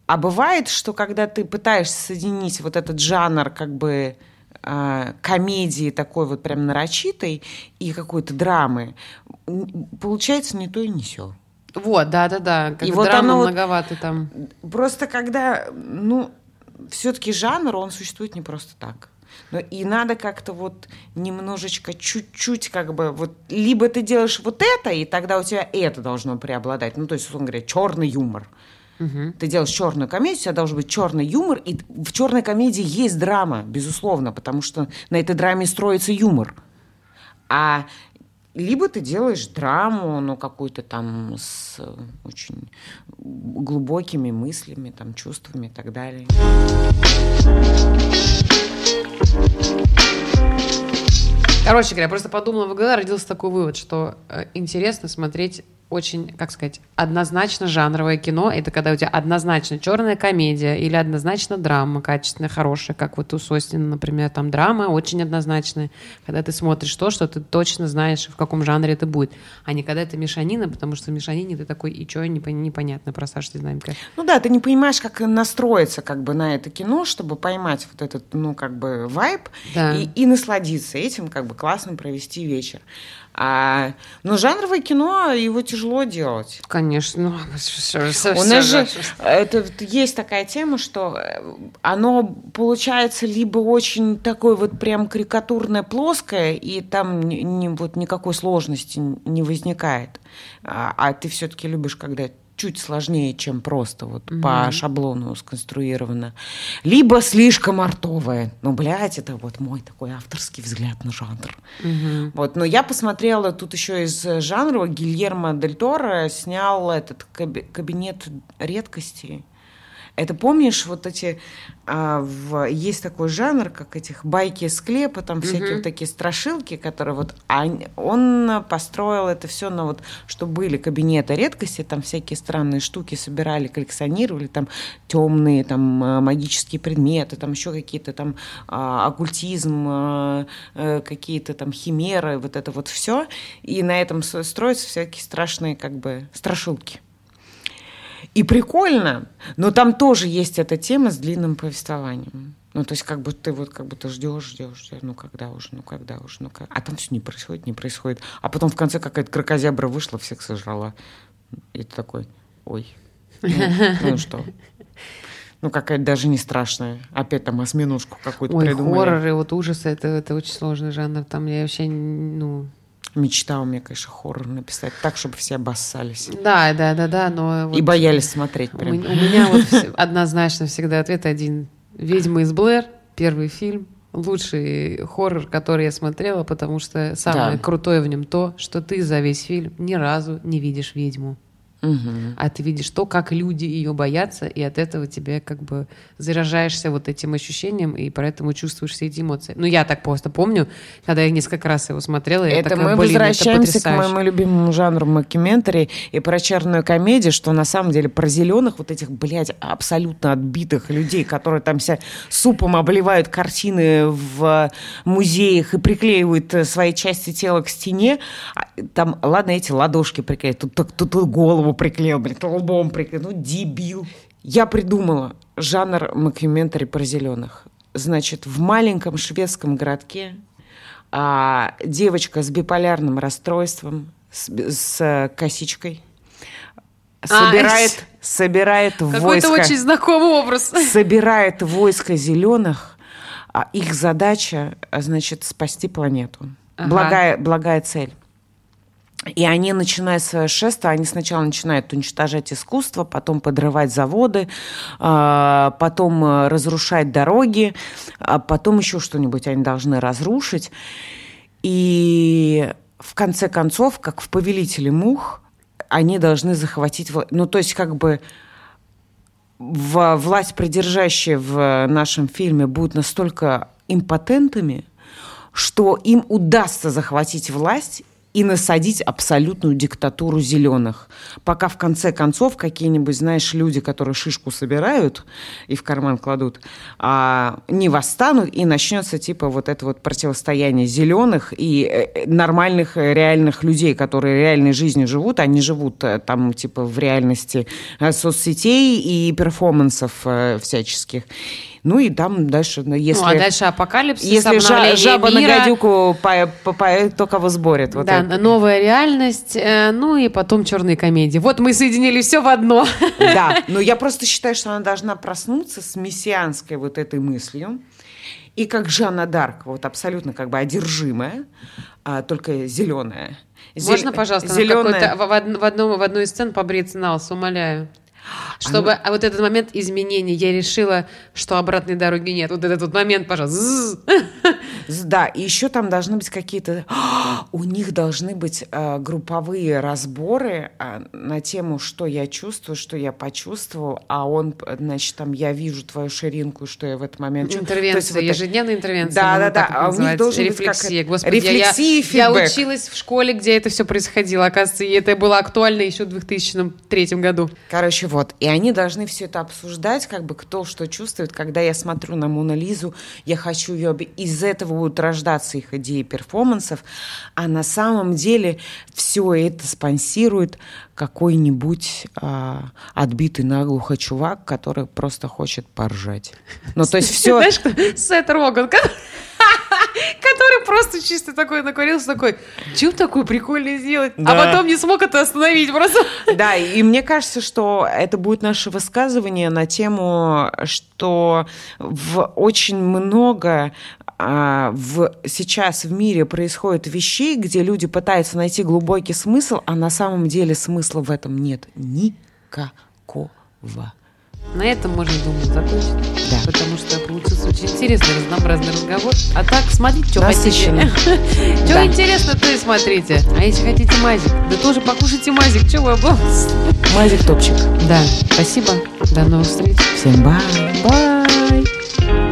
а бывает, что когда ты пытаешься соединить вот этот жанр, как бы э, комедии такой вот прям нарочитой и какой-то драмы, получается не то и не все. Вот, да-да-да. и вот оно многовато там. Просто когда, ну, все-таки жанр, он существует не просто так. Но и надо как-то вот немножечко, чуть-чуть как бы вот либо ты делаешь вот это, и тогда у тебя это должно преобладать. Ну, то есть, он говорит, черный юмор. Угу. Ты делаешь черную комедию, у тебя должен быть черный юмор, и в черной комедии есть драма, безусловно, потому что на этой драме строится юмор. А либо ты делаешь драму, ну, какую-то там с очень глубокими мыслями, там, чувствами и так далее. Короче говоря, просто подумала в голове, родился такой вывод, что э, интересно смотреть очень, как сказать, однозначно жанровое кино. Это когда у тебя однозначно черная комедия или однозначно драма качественная, хорошая, как вот у Состина, например, там драма очень однозначная. Когда ты смотришь то, что ты точно знаешь, в каком жанре это будет. А не когда это мешанина, потому что в мешанине ты такой, и что, непонятно про Сашу Знаменко. Ну да, ты не понимаешь, как настроиться как бы на это кино, чтобы поймать вот этот, ну, как бы вайб да. и, и насладиться этим, как бы классно провести вечер. А, но жанровое кино, его тяжело делать. Конечно. Ну, У нас же это, есть такая тема, что э, оно получается либо очень такое вот прям карикатурное, плоское, и там ни, ни, вот никакой сложности не возникает. А, а ты все-таки любишь, когда чуть сложнее, чем просто вот угу. по шаблону сконструировано. Либо слишком артовое. Ну, блядь, это вот мой такой авторский взгляд на жанр. Угу. Вот, но я посмотрела тут еще из жанра Гильермо Дель Торо снял этот кабинет редкостей. Это помнишь вот эти а, в, есть такой жанр, как этих байки из склепа, там всякие mm-hmm. вот такие страшилки, которые вот а, он построил это все на вот, что были кабинеты редкости, там всякие странные штуки собирали, коллекционировали, там темные, там а, магические предметы, там еще какие-то там а, оккультизм, а, а, какие-то там химеры, вот это вот все, и на этом строятся всякие страшные как бы страшилки. И прикольно, но там тоже есть эта тема с длинным повествованием. Ну, то есть, как бы ты вот как ты ждешь, ждешь, ждешь, ну когда уже, ну когда уже, ну как. А там все не происходит, не происходит. А потом в конце какая-то крокозябра вышла, всех сожрала. И ты такой, ой, ну, ну что? Ну, какая-то даже не страшная. Опять там осьминожку какую-то Ой, придумали. хорроры, вот ужасы, это, это очень сложный жанр. Там я вообще, ну, Мечта у меня, конечно, хоррор написать так, чтобы все обоссались. Да, да, да, да, но... Вот и боялись смотреть прям. У, у меня вот однозначно всегда ответ один. «Ведьма из Блэр», первый фильм, лучший хоррор, который я смотрела, потому что самое да. крутое в нем то, что ты за весь фильм ни разу не видишь ведьму. Мгм. а ты видишь то, как люди ее боятся, и от этого тебе как бы заражаешься вот этим ощущением, и поэтому чувствуешь все эти эмоции. Ну, я так просто помню, когда я несколько раз его смотрела, я Это такая, мы «Блин, это возвращаемся к потрясающе». моему любимому жанру мокьюментари и про черную комедию, что на самом деле про зеленых вот этих, блядь, абсолютно отбитых людей, которые там себя супом обливают картины в музеях и приклеивают э, свои части тела к стене. А Там, ладно, эти ладошки приклеят, тут, тут, тут голову приклеил, блядь, лбом приклеил. Ну, дебил. Я придумала жанр мокьюментари про зеленых. Значит, в маленьком шведском городке а, девочка с биполярным расстройством, с, с, э, косичкой, А, собирает, [laughs] собирает Какой-то войско, очень знакомый образ. [laughs] собирает войско зеленых. А их задача, а, значит, спасти планету. Ага. Благая, благая цель. И они, начиная свое шествие, они сначала начинают уничтожать искусство, потом подрывать заводы, а, потом э, разрушать дороги, а потом еще что-нибудь они должны разрушить. И в конце концов, как в «Повелителе мух», они должны захватить... Ну, то есть, как бы власть придержащие в нашем фильме будут настолько импотентами, что им удастся захватить власть и насадить абсолютную диктатуру зеленых. Пока в конце концов какие-нибудь, знаешь, люди, которые шишку собирают и в карман кладут, а, не восстанут, и начнется типа вот это вот противостояние зеленых и э, нормальных э, реальных людей, которые реальной жизнью живут, они живут э, там типа в реальности соцсетей и перформансов всяческих. Ну и там дальше, ну, если... Ну, а дальше апокалипсис, Если жа- жаба на мира. гадюку по, по- по- то кого сборит. Вот да, это. новая реальность, э, ну и потом черные комедии. Вот мы соединили все в одно. [laughs] Да, но я просто считаю, что она должна проснуться с мессианской вот этой мыслью. И как Жанна Дарк, вот абсолютно как бы одержимая, а, только зеленая. Можно, пожалуйста, на какой-то- в, в в одном, в одной из сцен побриться на лысо, умоляю. Чтобы а вот этот момент изменений, я решила, что обратной дороги нет. Вот этот вот момент, пожалуйста. Да, и еще там должны быть какие-то... [gasps] У них должны быть э, групповые разборы э, на тему, что я чувствую, что я почувствовал, а он, значит, там, я вижу твою ширинку, что я в этот момент чувствую. Интервенция, вот ежедневная интервенция. Да, можно да, да. А у них должен быть как Рефлексия. Господи, я- рефлексия я, я фидбэк. училась в школе, где это все происходило. Оказывается, и это было актуально еще в 2003 году. Короче, вот. И они должны все это обсуждать, как бы кто что чувствует. Когда я смотрю на Мону Лизу, я хочу ее... Из этого будут рождаться их идеи перформансов. А на самом деле все это спонсирует какой-нибудь а, отбитый наглухо чувак, который просто хочет поржать. Ну, то есть все... Знаешь? Сет Роган, [laughs] который просто чисто такой накурился, такой, чем такое прикольно сделать? А Да. потом не смог это остановить просто. Да, и мне кажется, что это будет наше высказывание на тему, что в очень много а, в, сейчас в мире происходит вещей, где люди пытаются найти глубокий смысл, а на самом деле смысла в этом нет никакого. На этом можно, думаю, закончить. Да. Потому что получился очень интересный, разнообразный разговор. А так, смотрите, что Насыщенно. хотите. [laughs] Что Да. интересно, то и смотрите. А если хотите мазик, да тоже покушайте мазик. Чего вы обломались? Мазик топчик. Да, спасибо. До новых встреч. Всем бай. Бай.